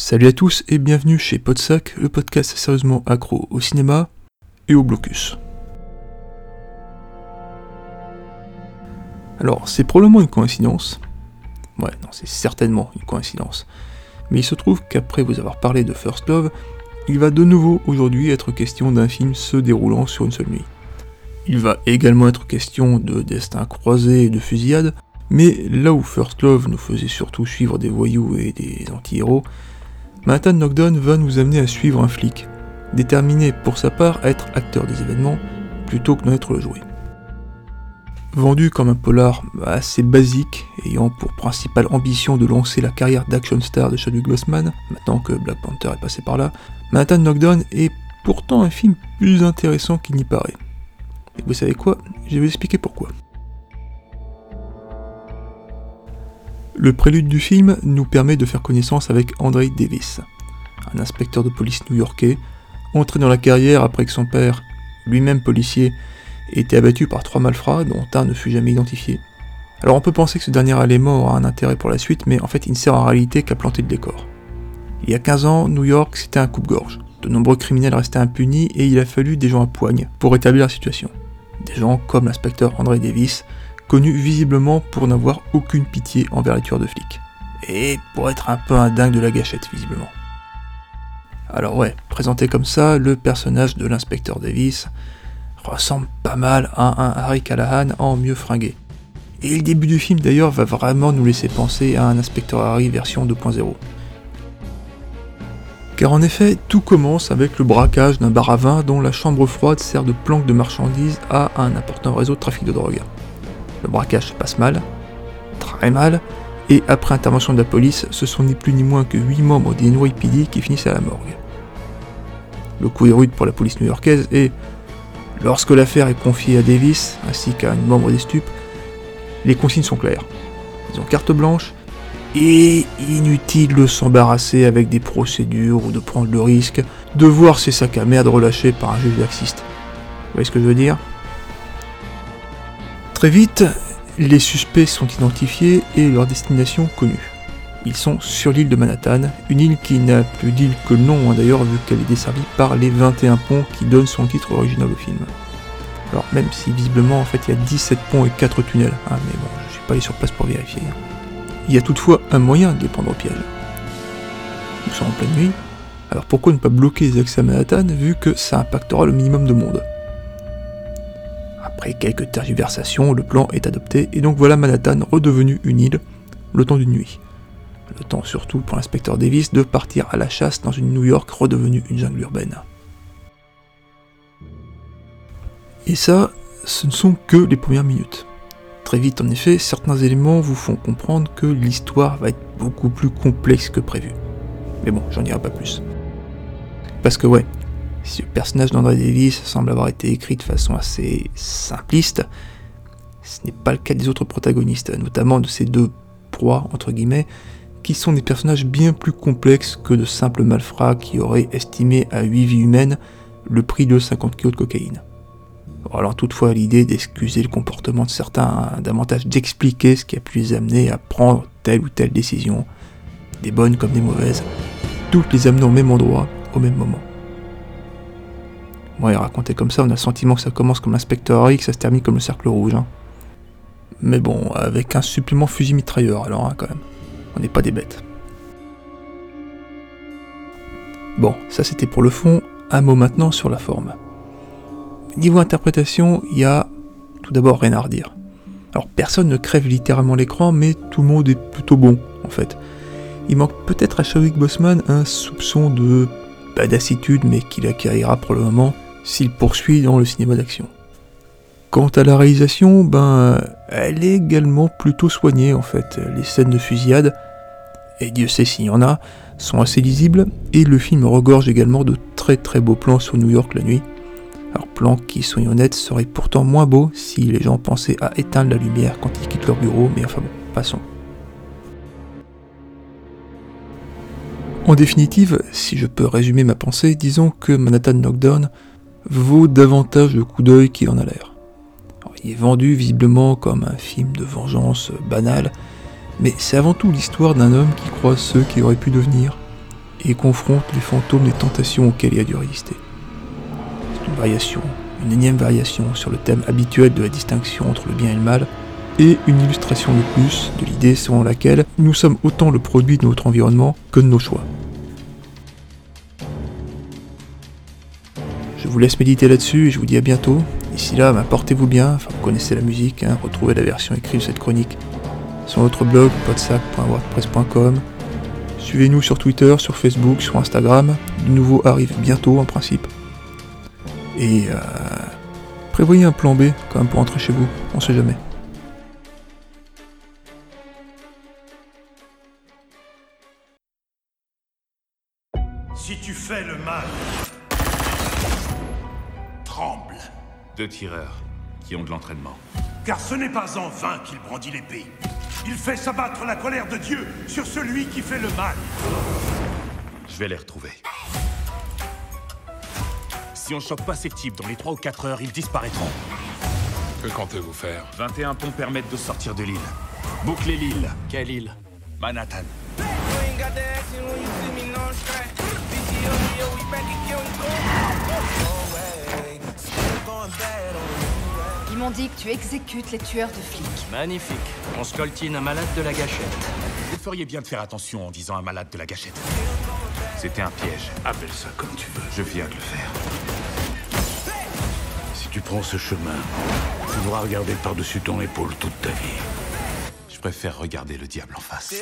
Salut à tous et bienvenue chez Podsac, le podcast sérieusement accro au cinéma et au blocus. Alors, c'est probablement une coïncidence. Ouais, non, c'est certainement une coïncidence. Mais il se trouve qu'après vous avoir parlé de First Love, il va de nouveau aujourd'hui être question d'un film se déroulant sur une seule nuit. Il va également être question de destin croisé et de fusillade, mais là où First Love nous faisait surtout suivre des voyous et des anti-héros, Manhattan Knockdown va nous amener à suivre un flic, déterminé pour sa part à être acteur des événements plutôt que d'en être le jouet. Vendu comme un polar assez basique, ayant pour principale ambition de lancer la carrière d'action star de Chadwick Boseman, maintenant que Black Panther est passé par là, Manhattan Knockdown est pourtant un film plus intéressant qu'il n'y paraît. Et vous savez quoi? Je vais vous expliquer pourquoi. Le prélude du film nous permet de faire connaissance avec Andre Davis, un inspecteur de police new-yorkais, entré dans la carrière après que son père, lui-même policier, ait été abattu par trois malfrats dont un ne fut jamais identifié. Alors on peut penser que ce dernier élément aura un intérêt pour la suite, mais en fait il ne sert en réalité qu'à planter le décor. Il y a 15 ans, New York c'était un coupe-gorge. De nombreux criminels restaient impunis et il a fallu des gens à poigne pour établir la situation. Des gens comme l'inspecteur André Davis, connu visiblement pour n'avoir aucune pitié envers les tueurs de flics. Et pour être un peu un dingue de la gâchette, visiblement. Alors ouais, présenté comme ça, le personnage de l'inspecteur Davis ressemble pas mal à un Harry Callahan en mieux fringué. Et le début du film d'ailleurs va vraiment nous laisser penser à un inspecteur Harry version 2.0. Car en effet, tout commence avec le braquage d'un bar à vin dont la chambre froide sert de planque de marchandises à un important réseau de trafic de drogue. Le braquage passe mal, très mal, et après intervention de la police, ce sont ni plus ni moins que 8 membres des NYPD qui finissent à la morgue. Le coup est rude pour la police new-yorkaise et, lorsque l'affaire est confiée à Davis ainsi qu'à une membre des stupes, les consignes sont claires. Ils ont carte blanche et inutile de s'embarrasser avec des procédures ou de prendre le risque de voir ces sacs à merde relâchés par un juge laxiste. Vous voyez ce que je veux dire? Très vite, les suspects sont identifiés et leur destination connue. Ils sont sur l'île de Manhattan, une île qui n'a plus d'île que le nom hein, d'ailleurs vu qu'elle est desservie par les 21 ponts qui donnent son titre original au film. Alors même si visiblement en fait il y a 17 ponts et 4 tunnels, hein, mais bon je suis pas allé sur place pour vérifier. Il y a toutefois un moyen de les prendre au piège. Nous sommes en pleine nuit, alors pourquoi ne pas bloquer les accès à Manhattan vu que ça impactera le minimum de monde? Après quelques tergiversations, le plan est adopté et donc voilà Manhattan redevenu une île le temps d'une nuit. Le temps surtout pour l'inspecteur Davis de partir à la chasse dans une New York redevenue une jungle urbaine. Et ça, ce ne sont que les premières minutes. Très vite en effet, certains éléments vous font comprendre que l'histoire va être beaucoup plus complexe que prévu. Mais bon, j'en dirai pas plus. Parce que ouais, si le personnage d'André Davis semble avoir été écrit de façon assez simpliste, ce n'est pas le cas des autres protagonistes, notamment de ces deux proies, entre guillemets, qui sont des personnages bien plus complexes que de simples malfrats qui auraient estimé à 8 vies humaines le prix de 50 kg de cocaïne. Alors toutefois, l'idée d'excuser le comportement de certains davantage d'expliquer ce qui a pu les amener à prendre telle ou telle décision, des bonnes comme des mauvaises, toutes les amenant au même endroit, au même moment. Ouais, raconté comme ça, on a le sentiment que ça commence comme l'inspecteur Harry, que ça se termine comme le cercle rouge. Hein. Mais bon, avec un supplément fusil mitrailleur, alors hein, quand même. On n'est pas des bêtes. Bon, ça c'était pour le fond. Un mot maintenant sur la forme. Niveau interprétation, il y a tout d'abord rien à redire. Alors personne ne crève littéralement l'écran, mais tout le monde est plutôt bon, en fait. Il manque peut-être à Chadwick Boseman un soupçon de pas d'assitude, mais qu'il acquérira pour le moment s'il poursuit dans le cinéma d'action. Quant à la réalisation, ben, elle est également plutôt soignée en fait. Les scènes de fusillade, et Dieu sait s'il y en a, sont assez lisibles, et le film regorge également de très très beaux plans sur New York la nuit. Alors plans qui, soyons honnêtes, seraient pourtant moins beaux si les gens pensaient à éteindre la lumière quand ils quittent leur bureau, mais enfin bon, passons. En définitive, si je peux résumer ma pensée, disons que Manhattan Knockdown vaut davantage le coup d'œil qu'il en a l'air. Il est vendu visiblement comme un film de vengeance banal, mais c'est avant tout l'histoire d'un homme qui croit ceux qui auraient pu devenir, et confronte les fantômes des tentations auxquelles il a dû résister. C'est une variation, une énième variation sur le thème habituel de la distinction entre le bien et le mal, et une illustration de plus de l'idée selon laquelle nous sommes autant le produit de notre environnement que de nos choix. Je vous laisse méditer là-dessus et je vous dis à bientôt. D'ici là, bah, portez-vous bien, vous connaissez la musique, hein, retrouvez la version écrite de cette chronique sur notre blog podsac.wordpress.com. Suivez-nous sur Twitter, sur Facebook, sur Instagram. Du nouveau arrive bientôt en principe. Et euh, prévoyez un plan B quand même pour rentrer chez vous, on sait jamais. Si tu fais le mal, tremble. Deux tireurs qui ont de l'entraînement. Car ce n'est pas en vain qu'il brandit l'épée. Il fait s'abattre la colère de Dieu sur celui qui fait le mal. Je vais les retrouver. Si on chope pas ces types dans les 3 ou 4 heures, ils disparaîtront. Que comptez-vous faire? 21 ponts permettent de sortir de l'île. Boucler l'île. Quelle île? Manhattan. Ils m'ont dit que tu exécutes les tueurs de flics. Magnifique. On scoltine un malade de la gâchette. Vous feriez bien de faire attention en disant un malade de la gâchette. C'était un piège. Appelle ça comme tu veux. Je viens de le faire. Si tu prends ce chemin, tu devras regarder par-dessus ton épaule toute ta vie. Je préfère regarder le diable en face.